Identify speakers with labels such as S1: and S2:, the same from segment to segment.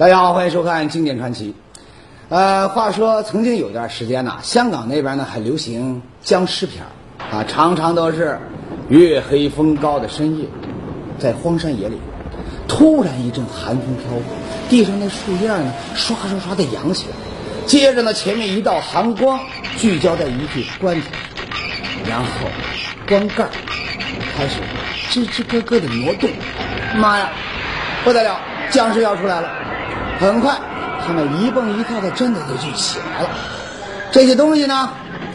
S1: 大家好，欢迎收看《经典传奇》。呃，话说曾经有段时间呢，香港那边呢还流行僵尸片啊，常常都是月黑风高的深夜，在荒山野岭，突然一阵寒风飘过，地上那树叶呢刷刷刷的扬起来，接着呢前面一道寒光聚焦在一具棺材，然后棺盖开始吱吱咯咯的挪动，妈呀，不得了，僵尸要出来了！很快，他们一蹦一跳的，真的就就起来了。这些东西呢，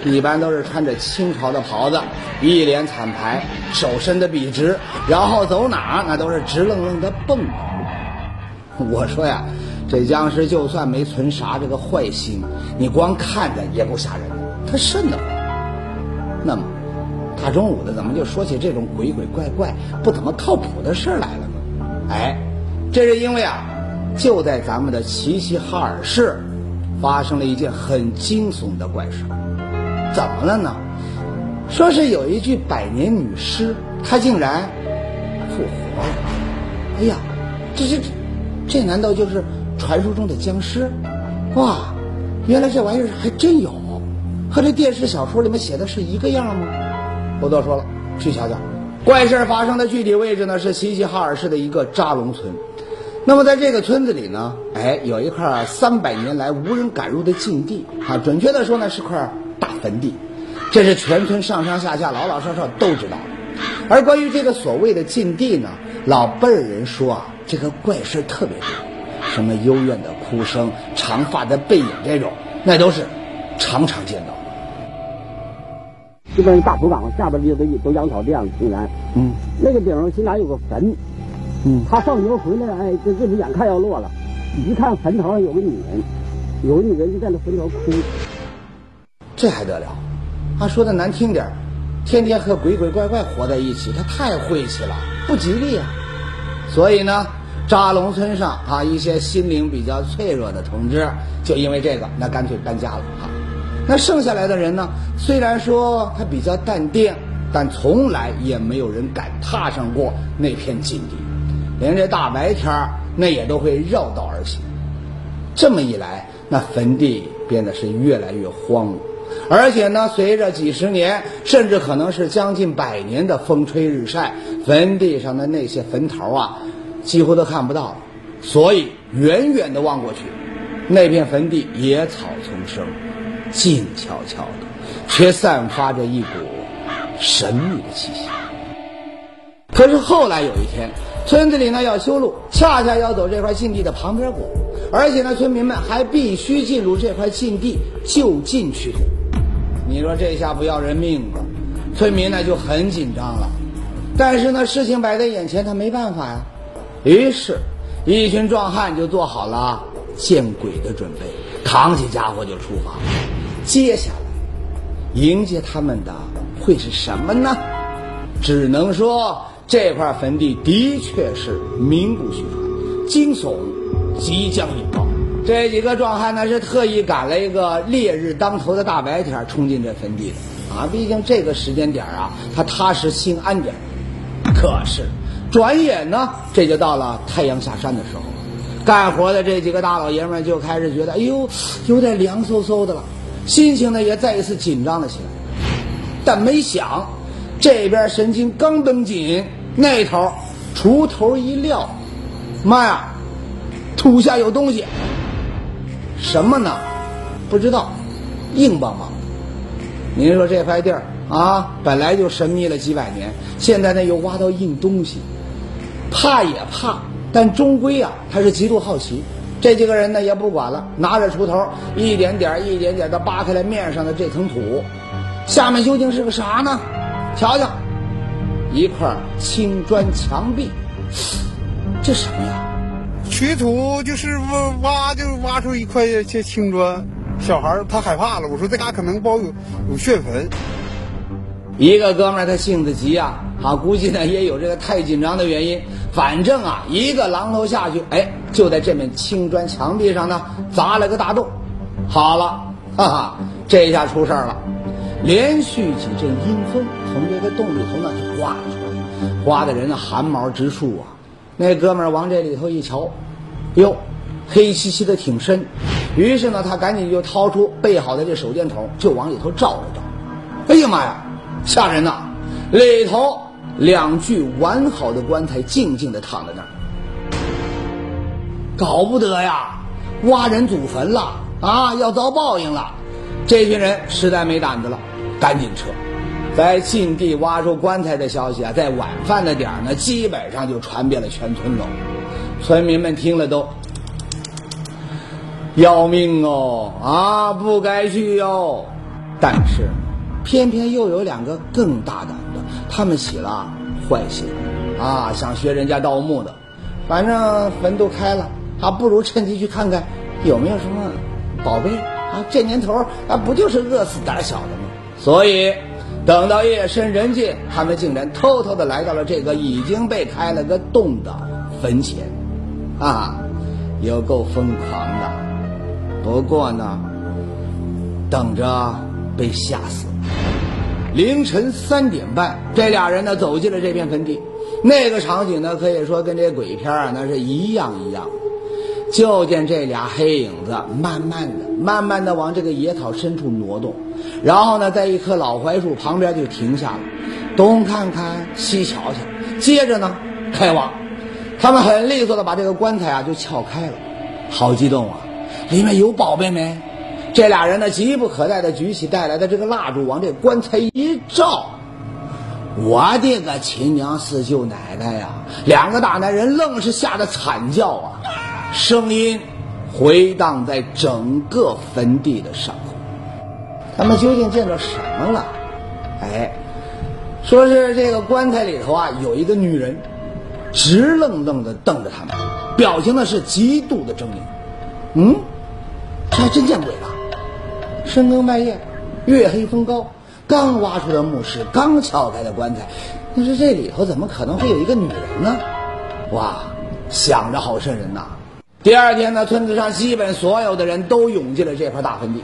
S1: 一般都是穿着清朝的袍子，一脸惨白，手伸的笔直，然后走哪那都是直愣愣的蹦。我说呀，这僵尸就算没存啥这个坏心，你光看着也不吓人，他瘆得慌。那么，大中午的怎么就说起这种鬼鬼怪怪、不怎么靠谱的事儿来了呢？哎，这是因为啊。就在咱们的齐齐哈尔市，发生了一件很惊悚的怪事。怎么了呢？说是有一具百年女尸，她竟然复活了。哎呀，这这这，难道就是传说中的僵尸？哇，原来这玩意儿还真有，和这电视小说里面写的是一个样吗？不多说了，去瞧瞧。怪事发生的具体位置呢，是齐齐哈尔市的一个扎龙村。那么在这个村子里呢，哎，有一块三百年来无人敢入的禁地啊，准确的说呢是块大坟地，这是全村上上下下老老少少都知道。而关于这个所谓的禁地呢，老辈儿人说啊，这个怪事特别多，什么幽怨的哭声、长发的背影这种，那都是常常见到的。
S2: 这边大土岗下边的都都养草地样平然，
S1: 嗯，
S2: 那个顶上西南有个坟。
S1: 嗯，
S2: 他上牛回来，哎，这这不眼看要落了，一看坟头上有个女人，有个女人就在那坟头哭，
S1: 这还得了？他说的难听点天天和鬼鬼怪怪活在一起，他太晦气了，不吉利啊！所以呢，扎龙村上啊，一些心灵比较脆弱的同志，就因为这个，那干脆搬家了啊。那剩下来的人呢，虽然说他比较淡定，但从来也没有人敢踏上过那片禁地。连这大白天儿，那也都会绕道而行。这么一来，那坟地变得是越来越荒芜，而且呢，随着几十年，甚至可能是将近百年的风吹日晒，坟地上的那些坟头啊，几乎都看不到了。所以，远远的望过去，那片坟地野草丛生，静悄悄的，却散发着一股神秘的气息。可是后来有一天。村子里呢要修路，恰恰要走这块禁地的旁边过，而且呢村民们还必须进入这块禁地就近取土。你说这下不要人命了，村民呢就很紧张了。但是呢事情摆在眼前，他没办法呀。于是，一群壮汉就做好了见鬼的准备，扛起家伙就出发。接下来，迎接他们的会是什么呢？只能说。这块坟地的确是名不虚传，惊悚即将引爆。这几个壮汉呢是特意赶了一个烈日当头的大白天冲进这坟地的啊！毕竟这个时间点啊，他踏实心安点。可是，转眼呢，这就到了太阳下山的时候，干活的这几个大老爷们就开始觉得，哎呦，有点凉飕飕的了，心情呢也再一次紧张了起来。但没想。这边神经刚绷紧，那头锄头一撂，妈呀，土下有东西，什么呢？不知道，硬邦邦。您说这块地儿啊，本来就神秘了几百年，现在呢又挖到硬东西，怕也怕，但终归啊，他是极度好奇。这几个人呢也不管了，拿着锄头，一点点、一点点的扒开了面上的这层土，下面究竟是个啥呢？瞧瞧，一块青砖墙壁，这什么呀？
S3: 取土就是挖挖，就挖出一块这青砖。小孩他害怕了，我说这嘎可能包有有血坟。
S1: 一个哥们儿他性子急啊，啊，估计呢也有这个太紧张的原因。反正啊，一个榔头下去，哎，就在这面青砖墙壁上呢砸了个大洞。好了，哈哈，这下出事儿了。连续几阵阴风从这个洞里头呢就刮了出来，刮的人呢汗毛直竖啊。那哥们儿往这里头一瞧，哟，黑漆漆的挺深。于是呢，他赶紧就掏出备好的这手电筒，就往里头照了照。哎呀妈呀，吓人呐！里头两具完好的棺材静静地躺在那儿，搞不得呀！挖人祖坟了啊，要遭报应了！这群人实在没胆子了，赶紧撤。在禁地挖出棺材的消息啊，在晚饭的点儿呢，基本上就传遍了全村了。村民们听了都要命哦啊，不该去哟。但是，偏偏又有两个更大胆的，他们起了坏心啊，想学人家盗墓的。反正坟都开了，还不如趁机去看看有没有什么宝贝啊。这年头啊，不就是饿死胆小的吗？所以。等到夜深人静，他们竟然偷偷的来到了这个已经被开了个洞的坟前，啊，有够疯狂的。不过呢，等着被吓死。凌晨三点半，这俩人呢走进了这片坟地，那个场景呢可以说跟这鬼片啊那是一样一样。就见这俩黑影子慢慢的、慢慢的往这个野草深处挪动，然后呢，在一棵老槐树旁边就停下了，东看看，西瞧瞧，接着呢，开挖。他们很利索的把这个棺材啊就撬开了，好激动啊！里面有宝贝没？这俩人呢急不可待的举起带来的这个蜡烛往这棺材一照，我的个亲娘四舅奶奶呀！两个大男人愣是吓得惨叫啊！声音回荡在整个坟地的上空，他们究竟见着什么了？哎，说是这个棺材里头啊有一个女人，直愣愣的瞪着他们，表情呢是极度的狰狞。嗯，这还真见鬼了！深更半夜，月黑风高，刚挖出的墓室，刚撬开的棺材，但是这里头怎么可能会有一个女人呢？哇，想着好瘆人呐！第二天呢，村子上基本所有的人都涌进了这块大坟地，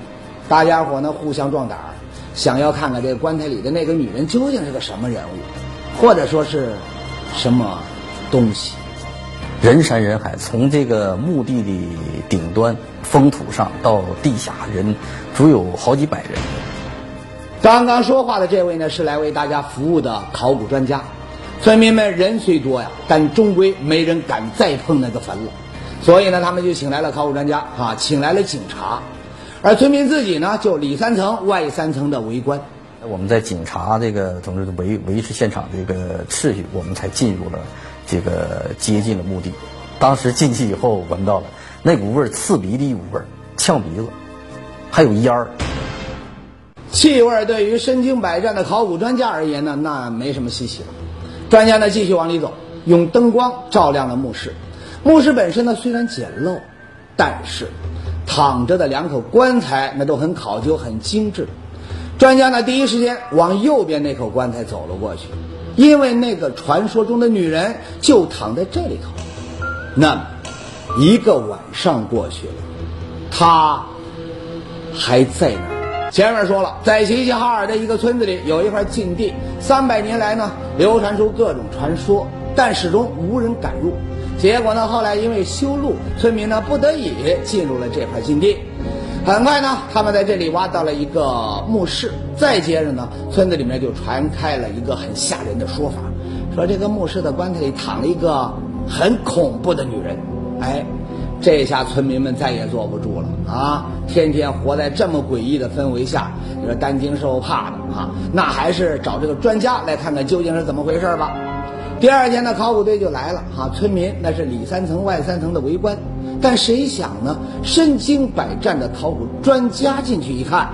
S1: 大家伙呢互相壮胆儿，想要看看这棺材里的那个女人究竟是个什么人物，或者说是什么东西。
S4: 人山人海，从这个墓地的顶端封土上到地下，人足有好几百人。
S1: 刚刚说话的这位呢，是来为大家服务的考古专家。村民们人虽多呀，但终归没人敢再碰那个坟了。所以呢，他们就请来了考古专家，啊，请来了警察，而村民自己呢，就里三层外三层的围观。
S4: 我们在警察这个总之维维持现场这个秩序，我们才进入了这个接近了墓地。当时进去以后，闻到了那股味儿，刺鼻的一股味儿，呛鼻子，还有烟儿。
S1: 气味对于身经百战的考古专家而言呢，那没什么稀奇了。专家呢，继续往里走，用灯光照亮了墓室。墓室本身呢虽然简陋，但是躺着的两口棺材那都很考究、很精致。专家呢第一时间往右边那口棺材走了过去，因为那个传说中的女人就躺在这里头。那么一个晚上过去了，她还在那儿。前面说了，在齐齐哈尔的一个村子里有一块禁地，三百年来呢流传出各种传说，但始终无人敢入。结果呢？后来因为修路，村民呢不得已进入了这块禁地。很快呢，他们在这里挖到了一个墓室。再接着呢，村子里面就传开了一个很吓人的说法，说这个墓室的棺材里躺了一个很恐怖的女人。哎，这下村民们再也坐不住了啊！天天活在这么诡异的氛围下，你说担惊受怕的啊，那还是找这个专家来看看究竟是怎么回事吧。第二天呢，考古队就来了哈，村民那是里三层外三层的围观，但谁想呢，身经百战的考古专家进去一看，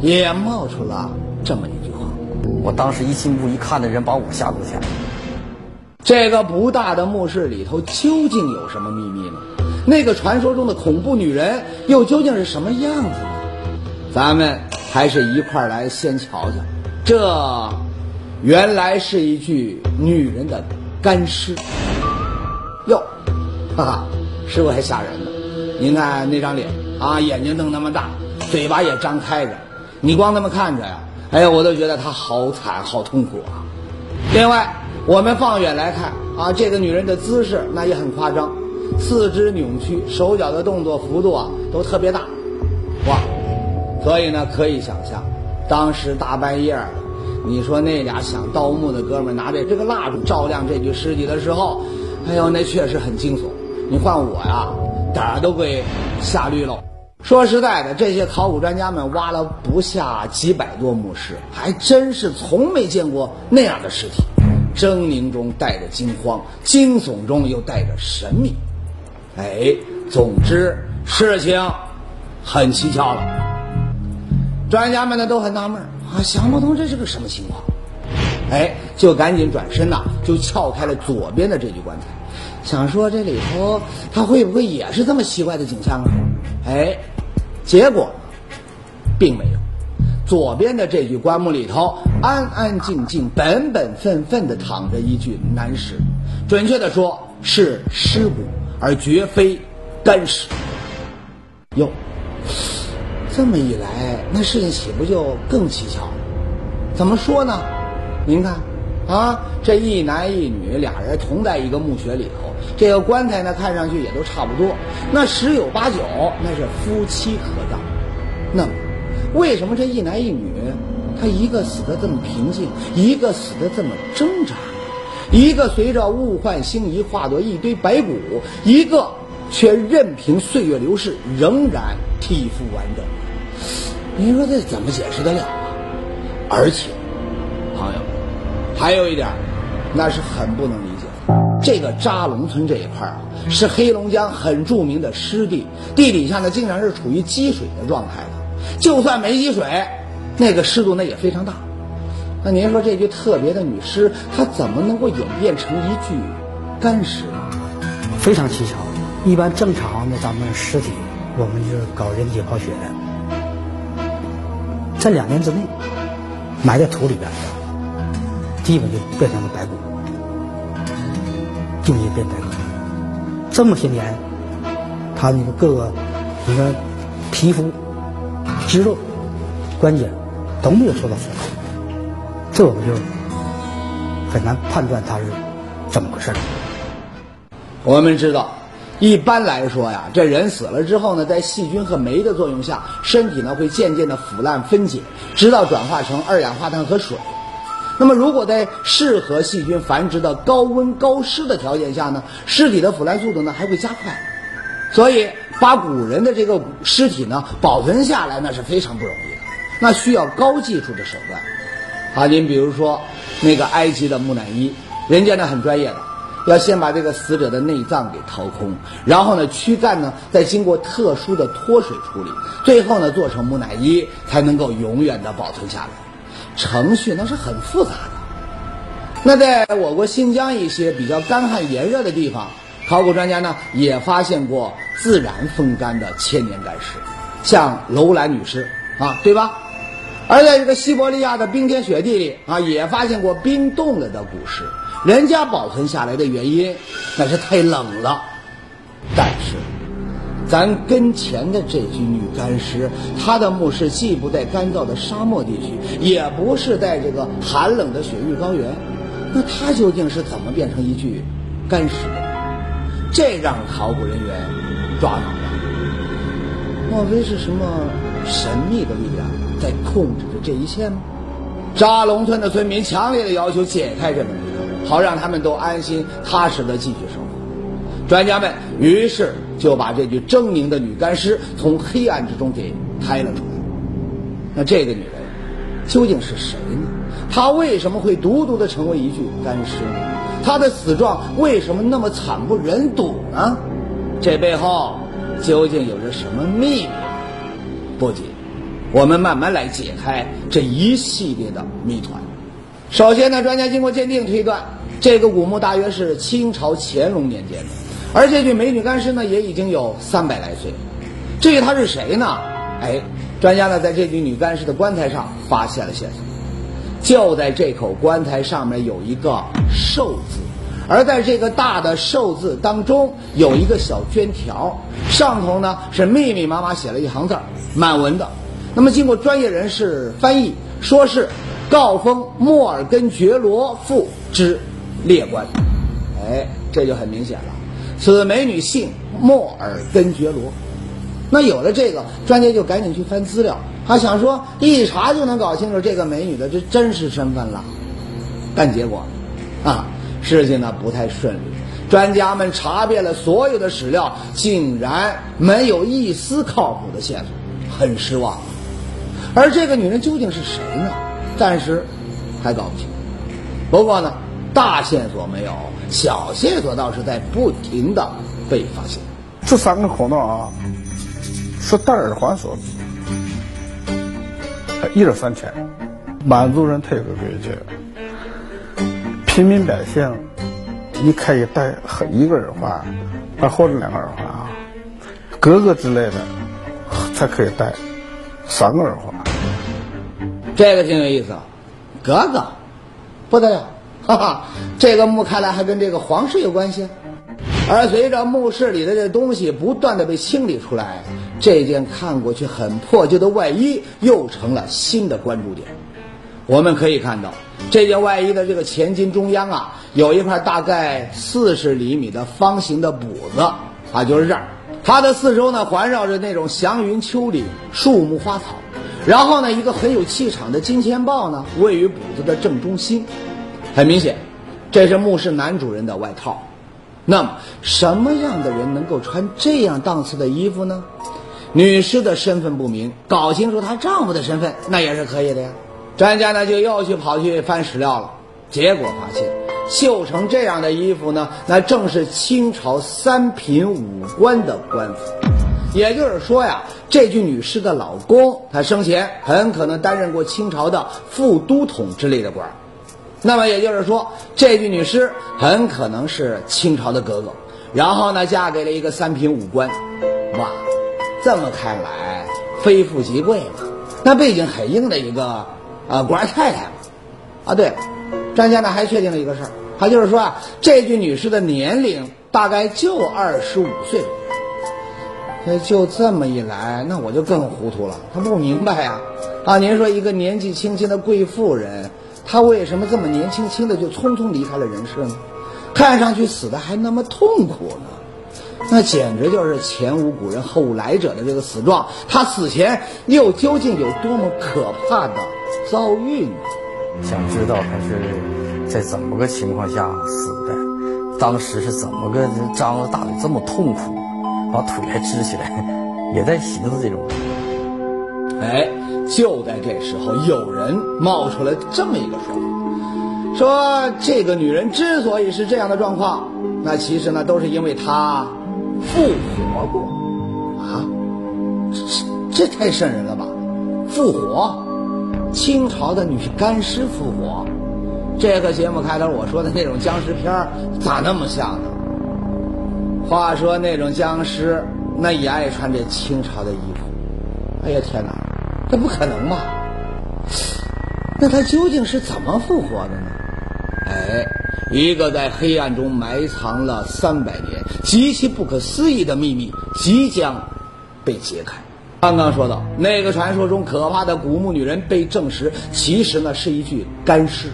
S1: 也冒出了这么一句话。
S4: 我当时一进屋一看，那人把我吓够呛。
S1: 这个不大的墓室里头究竟有什么秘密呢？那个传说中的恐怖女人又究竟是什么样子呢？咱们还是一块来先瞧瞧这。原来是一具女人的干尸，哟，哈哈，是不是还吓人呢？您看那张脸啊，眼睛瞪那么大，嘴巴也张开着，你光那么看着呀，哎呀，我都觉得她好惨，好痛苦啊。另外，我们放远来看啊，这个女人的姿势那也很夸张，四肢扭曲，手脚的动作幅度啊都特别大，哇！所以呢，可以想象，当时大半夜的，你说那俩想盗墓的哥们拿着这个蜡烛照亮这具尸体的时候，哎呦，那确实很惊悚。你换我呀，胆儿都给吓绿了。说实在的，这些考古专家们挖了不下几百多墓室，还真是从没见过那样的尸体，狰狞中带着惊慌，惊悚中又带着神秘。哎，总之事情很蹊跷了。专家们呢都很纳闷啊，想不通这是个什么情况。哎，就赶紧转身呐，就撬开了左边的这具棺材，想说这里头他会不会也是这么奇怪的景象啊？哎，结果并没有。左边的这具棺木里头，安安静静、本本分分的躺着一具男尸，准确的说是尸骨，而绝非干尸。哟。这么一来，那事情岂不就更蹊跷了？怎么说呢？您看，啊，这一男一女俩人同在一个墓穴里头，这个棺材呢，看上去也都差不多，那十有八九那是夫妻合葬。那，为什么这一男一女，他一个死的这么平静，一个死的这么挣扎？一个随着物换星移化作一堆白骨，一个却任凭岁月流逝，仍然体肤完整。您说这怎么解释得了啊？而且，朋友们，还有一点，那是很不能理解的。这个扎龙村这一块啊，是黑龙江很著名的湿地，地底下呢经常是处于积水的状态的。就算没积水，那个湿度那也非常大。那您说这具特别的女尸，它怎么能够演变成一具干尸呢？
S2: 非常蹊跷。一般正常的咱们尸体，我们就是搞人体刨穴。在两年之内，埋在土里边的，基本就变成了白骨，就已经变白骨。这么些年，他那个各个，你看，皮肤、肌肉、关节都没有受到损害，这我们就很难判断他是怎么回事
S1: 我们知道。一般来说呀，这人死了之后呢，在细菌和酶的作用下，身体呢会渐渐的腐烂分解，直到转化成二氧化碳和水。那么，如果在适合细菌繁殖的高温高湿的条件下呢，尸体的腐烂速度呢还会加快。所以，把古人的这个尸体呢保存下来，那是非常不容易的，那需要高技术的手段。啊，您比如说那个埃及的木乃伊，人家呢很专业的。要先把这个死者的内脏给掏空，然后呢，躯干呢再经过特殊的脱水处理，最后呢做成木乃伊，才能够永远的保存下来。程序那是很复杂的。那在我国新疆一些比较干旱炎热的地方，考古专家呢也发现过自然风干的千年干尸，像楼兰女尸啊，对吧？而在这个西伯利亚的冰天雪地里啊，也发现过冰冻了的古尸。人家保存下来的原因，那是太冷了。但是，咱跟前的这具女干尸，她的墓室既不在干燥的沙漠地区，也不是在这个寒冷的雪域高原，那她究竟是怎么变成一具干尸的？这让考古人员抓挠了。莫非是什么神秘的力量在控制着这一切吗？扎龙村的村民强烈的要求解开这门。好让他们都安心踏实的继续生活。专家们于是就把这具狰狞的女干尸从黑暗之中给抬了出来。那这个女人究竟是谁呢？她为什么会独独的成为一具干尸呢？她的死状为什么那么惨不忍睹呢？这背后究竟有着什么秘密？不急，我们慢慢来解开这一系列的谜团。首先呢，专家经过鉴定推断，这个古墓大约是清朝乾隆年间的，而这具美女干尸呢，也已经有三百来岁。至于她是谁呢？哎，专家呢在这具女干尸的棺材上发现了线索，就在这口棺材上面有一个“寿”字，而在这个大的“寿”字当中有一个小绢条，上头呢是密密麻麻写了一行字儿，满文的。那么经过专业人士翻译，说是。告封莫尔根觉罗父之列官，哎，这就很明显了。此美女姓莫尔根觉罗。那有了这个，专家就赶紧去翻资料，他想说一查就能搞清楚这个美女的这真实身份了。但结果，啊，事情呢不太顺利。专家们查遍了所有的史料，竟然没有一丝靠谱的线索，很失望。而这个女人究竟是谁呢？暂时还搞不清。不过呢，大线索没有，小线索倒是在不停的被发现。
S3: 这三个口闹啊，是戴耳环所致，一日三千，满族人忒个规矩，平民百姓。你可以戴一个耳环，啊或者两个耳环啊，格格之类的才可以戴三个耳环。
S1: 这个挺有意思，格格不得了，哈哈，这个墓看来还跟这个皇室有关系。而随着墓室里的这东西不断的被清理出来，这件看过去很破旧的外衣又成了新的关注点。我们可以看到，这件外衣的这个前襟中央啊，有一块大概四十厘米的方形的补子啊，就是这儿。它的四周呢环绕着那种祥云丘陵、树木花草，然后呢，一个很有气场的金钱豹呢位于补子的正中心。很明显，这是墓室男主人的外套。那么，什么样的人能够穿这样档次的衣服呢？女尸的身份不明，搞清楚她丈夫的身份那也是可以的呀。专家呢就又去跑去翻史料了，结果发现绣成这样的衣服呢，那正是清朝三品武官的官服。也就是说呀，这具女尸的老公，他生前很可能担任过清朝的副都统之类的官儿。那么也就是说，这具女尸很可能是清朝的格格，然后呢嫁给了一个三品武官。哇，这么看来，非富即贵嘛，那背景很硬的一个。啊，官太太嘛，啊，对了，专家呢还确定了一个事儿，他就是说啊，这具女尸的年龄大概就二十五岁。那就这么一来，那我就更糊涂了，他不明白呀，啊，您说一个年纪轻轻的贵妇人，她为什么这么年轻轻的就匆匆离开了人世呢？看上去死的还那么痛苦呢，那简直就是前无古人后无来者的这个死状。他死前又究竟有多么可怕的？遭遇呢？
S4: 想知道他是在怎么个情况下死的？当时是怎么个张着大嘴这么痛苦，把腿还支起来？也在寻思这种。
S1: 哎，就在这时候，有人冒出来这么一个说法，说这个女人之所以是这样的状况，那其实呢都是因为她复活过啊！这这太瘆人了吧？复活？清朝的女干尸复活，这个节目开头我说的那种僵尸片咋那么像呢？话说那种僵尸，那也爱穿这清朝的衣服。哎呀天哪，这不可能吧？那他究竟是怎么复活的呢？哎，一个在黑暗中埋藏了三百年、极其不可思议的秘密即将被揭开。刚刚说到那个传说中可怕的古墓女人被证实，其实呢是一具干尸，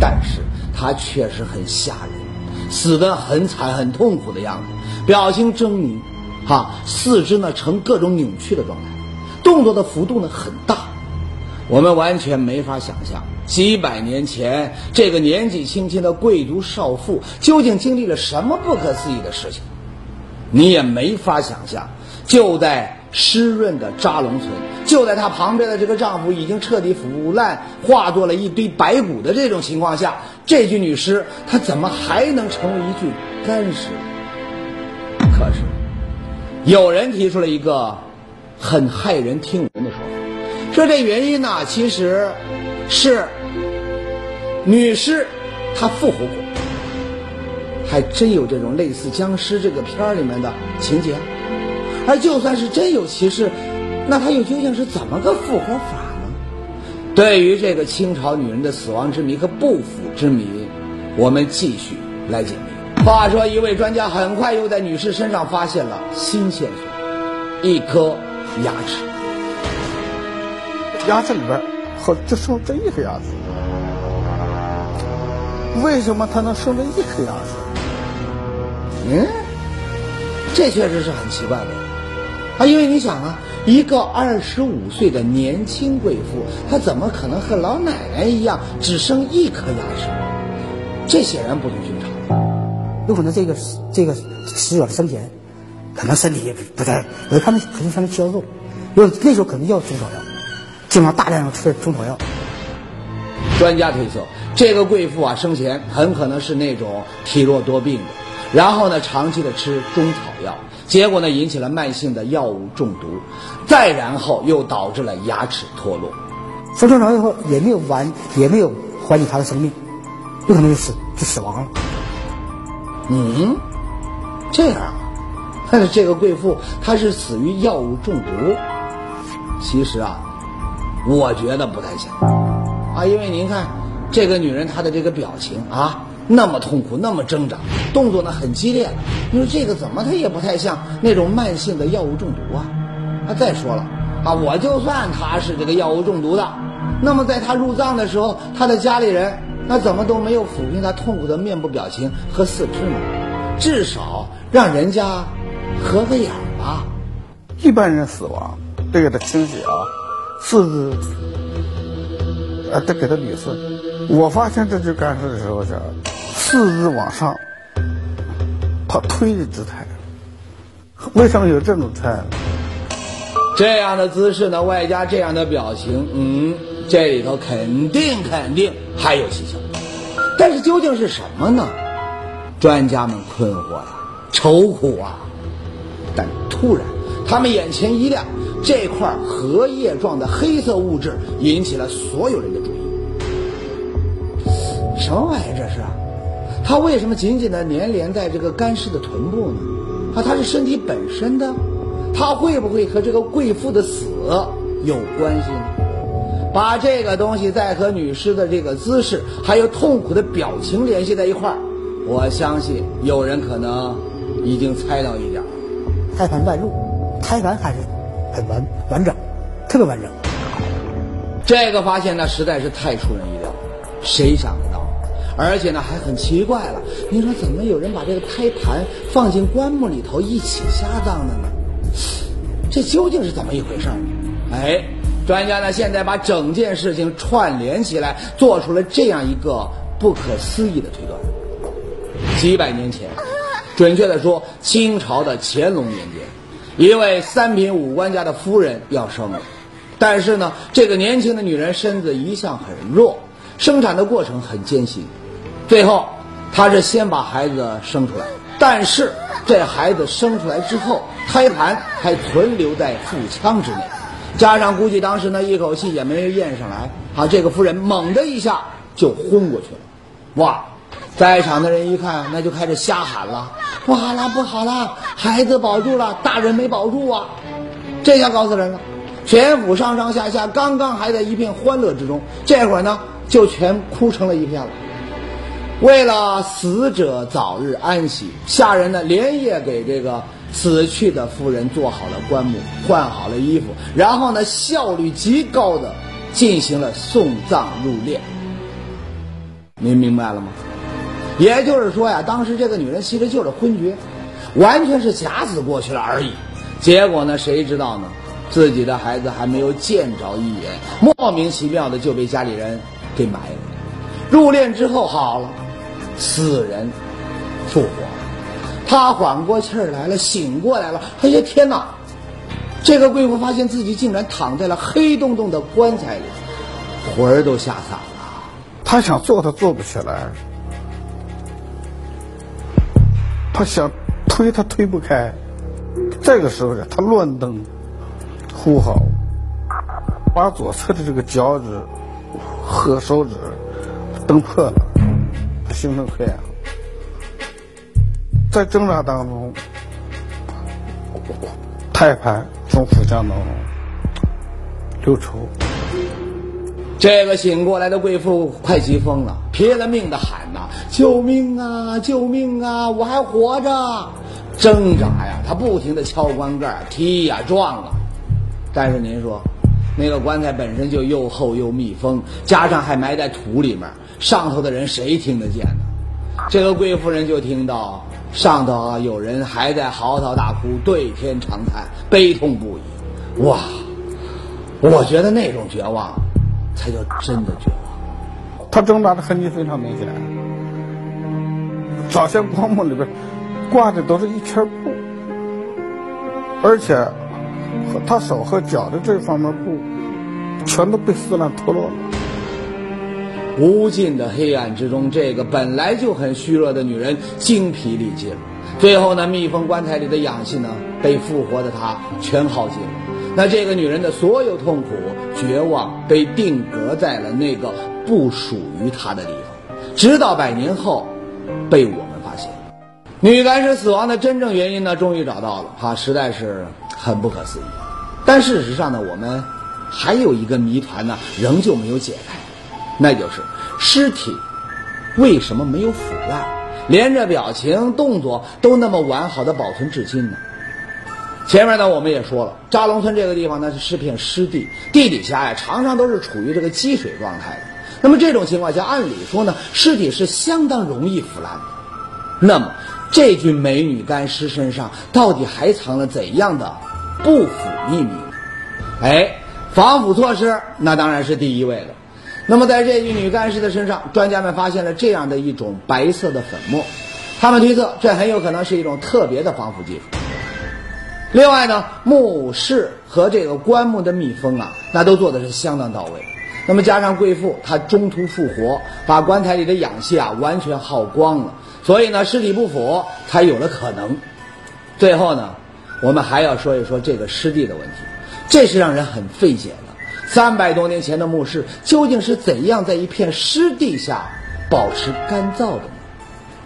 S1: 但是她确实很吓人，死得很惨很痛苦的样子，表情狰狞，哈，四肢呢呈各种扭曲的状态，动作的幅度呢很大，我们完全没法想象几百年前这个年纪轻轻的贵族少妇究竟经历了什么不可思议的事情，你也没法想象，就在。湿润的扎龙村，就在她旁边的这个丈夫已经彻底腐烂，化作了一堆白骨的这种情况下，这具女尸她怎么还能成为一具干尸？可是，有人提出了一个很骇人听闻的说法，说这原因呢，其实是女尸她复活过，还真有这种类似僵尸这个片儿里面的情节。而就算是真有其事，那她又究竟是怎么个复活法？对于这个清朝女人的死亡之谜和不腐之谜，我们继续来解密。话说，一位专家很快又在女士身上发现了新线索：一颗牙齿。
S3: 牙齿里边好就剩这一颗牙齿，为什么他能剩这一颗牙齿？
S1: 嗯。这确实是很奇怪的啊！因为你想啊，一个二十五岁的年轻贵妇，她怎么可能和老奶奶一样只剩一颗牙齿？这显然不同寻常。
S2: 有可能这个这个死者生前可能身体也不太，我看他可能上面消瘦，有那时候可能要中草药，经常大量的吃中草药。
S1: 专家推测，这个贵妇啊，生前很可能是那种体弱多病的，然后呢，长期的吃中草药，结果呢，引起了慢性的药物中毒，再然后又导致了牙齿脱落。
S2: 服中草药以后也没有完，也没有缓解他的生命，有可能就死就死亡了。
S1: 嗯，这样啊，但是这个贵妇她是死于药物中毒，其实啊，我觉得不太像。啊，因为您看，这个女人她的这个表情啊，那么痛苦，那么挣扎，动作呢很激烈。你说这个怎么他也不太像那种慢性的药物中毒啊？啊，再说了，啊，我就算他是这个药物中毒的，那么在他入葬的时候，他的家里人那怎么都没有抚平他痛苦的面部表情和四肢呢？至少让人家合个眼吧。
S3: 一般人死亡，这个的清洗啊，四肢。啊，得给他捋顺。我发现这具干尸的时候是四肢往上，他推的姿态。为什么有这种态？
S1: 这样的姿势呢，外加这样的表情，嗯，这里头肯定肯定还有蹊跷。但是究竟是什么呢？专家们困惑呀，愁苦啊。但突然，他们眼前一亮。这块荷叶状的黑色物质引起了所有人的注意。什么玩意儿这是？它为什么紧紧的粘连在这个干尸的臀部呢？啊，它是身体本身的？它会不会和这个贵妇的死有关系呢？把这个东西再和女尸的这个姿势还有痛苦的表情联系在一块儿，我相信有人可能已经猜到一点。
S2: 胎盘外露，胎盘还是？很完完整，特别完整。
S1: 这个发现呢，实在是太出人意料，谁想得到？而且呢，还很奇怪了。您说怎么有人把这个胎盘放进棺木里头一起下葬的呢？这究竟是怎么一回事？哎，专家呢现在把整件事情串联起来，做出了这样一个不可思议的推断：几百年前，准确的说，清朝的乾隆年间。一位三品武官家的夫人要生了，但是呢，这个年轻的女人身子一向很弱，生产的过程很艰辛。最后，他是先把孩子生出来，但是这孩子生出来之后，胎盘还存留在腹腔之内，加上估计当时呢一口气也没咽上来，啊，这个夫人猛的一下就昏过去了。哇，在场的人一看，那就开始瞎喊了。不好了，不好了！孩子保住了，大人没保住啊！这下搞死人了。全府上上下下刚刚还在一片欢乐之中，这会儿呢就全哭成了一片了。为了死者早日安息，下人呢连夜给这个死去的夫人做好了棺木，换好了衣服，然后呢效率极高的进行了送葬入殓。您明白了吗？也就是说呀，当时这个女人其实就是昏厥，完全是假死过去了而已。结果呢，谁知道呢？自己的孩子还没有见着一眼，莫名其妙的就被家里人给埋了。入殓之后好了，死人复活，他缓过气儿来了，醒过来了。哎呀天哪！这个贵妇发现自己竟然躺在了黑洞洞的棺材里，魂儿都吓散了。
S3: 他想坐，他坐不起来。他想推，他推不开。这个时候，他乱蹬，呼号，把左侧的这个脚趾和手指蹬破了，形成溃疡。在挣扎当中，胎盘从腹腔当中流出。
S1: 这个醒过来的贵妇快急疯了，拼了命的喊呐：“救命啊！救命啊！我还活着！”挣扎呀，她不停的敲棺盖、踢呀、撞啊。但是您说，那个棺材本身就又厚又密封，加上还埋在土里面，上头的人谁听得见呢？这个贵夫人就听到上头啊有人还在嚎啕大哭，对天长叹，悲痛不已。哇，我觉得那种绝望，才叫真的绝望。
S3: 他挣扎的痕迹非常明显。早先棺木里边挂的都是一圈布，而且和他手和脚的这方面布全都被撕烂脱落了。
S1: 无尽的黑暗之中，这个本来就很虚弱的女人精疲力尽。最后呢，密封棺材里的氧气呢，被复活的她全耗尽了。那这个女人的所有痛苦、绝望，被定格在了那个不属于她的地方，直到百年后，被我们发现。女干尸死亡的真正原因呢，终于找到了，哈，实在是很不可思议。但事实上呢，我们还有一个谜团呢，仍旧没有解开。那就是尸体为什么没有腐烂，连着表情动作都那么完好的保存至今呢？前面呢我们也说了，扎龙村这个地方呢是片湿地，地底下呀常常都是处于这个积水状态的。那么这种情况下，按理说呢尸体是相当容易腐烂的。那么这具美女干尸身上到底还藏了怎样的不腐秘密？哎，防腐措施那当然是第一位的。那么，在这具女干尸的身上，专家们发现了这样的一种白色的粉末，他们推测这很有可能是一种特别的防腐技术。另外呢，墓室和这个棺木的密封啊，那都做的是相当到位。那么加上贵妇她中途复活，把棺材里的氧气啊完全耗光了，所以呢，尸体不腐才有了可能。最后呢，我们还要说一说这个湿地的问题，这是让人很费解的。三百多年前的墓室究竟是怎样在一片湿地下保持干燥的呢？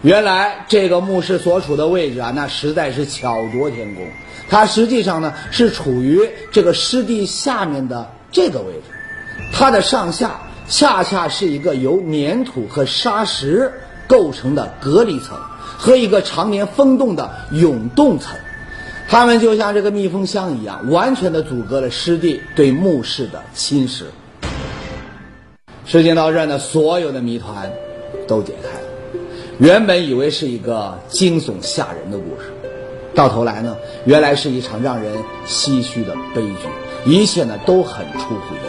S1: 原来这个墓室所处的位置啊，那实在是巧夺天工。它实际上呢是处于这个湿地下面的这个位置，它的上下恰恰是一个由粘土和沙石构成的隔离层和一个常年封冻的永冻层。他们就像这个密封箱一样，完全的阻隔了湿地对墓室的侵蚀。事情到这呢，所有的谜团都解开了。原本以为是一个惊悚吓人的故事，到头来呢，原来是一场让人唏嘘的悲剧。一切呢都很出乎意料。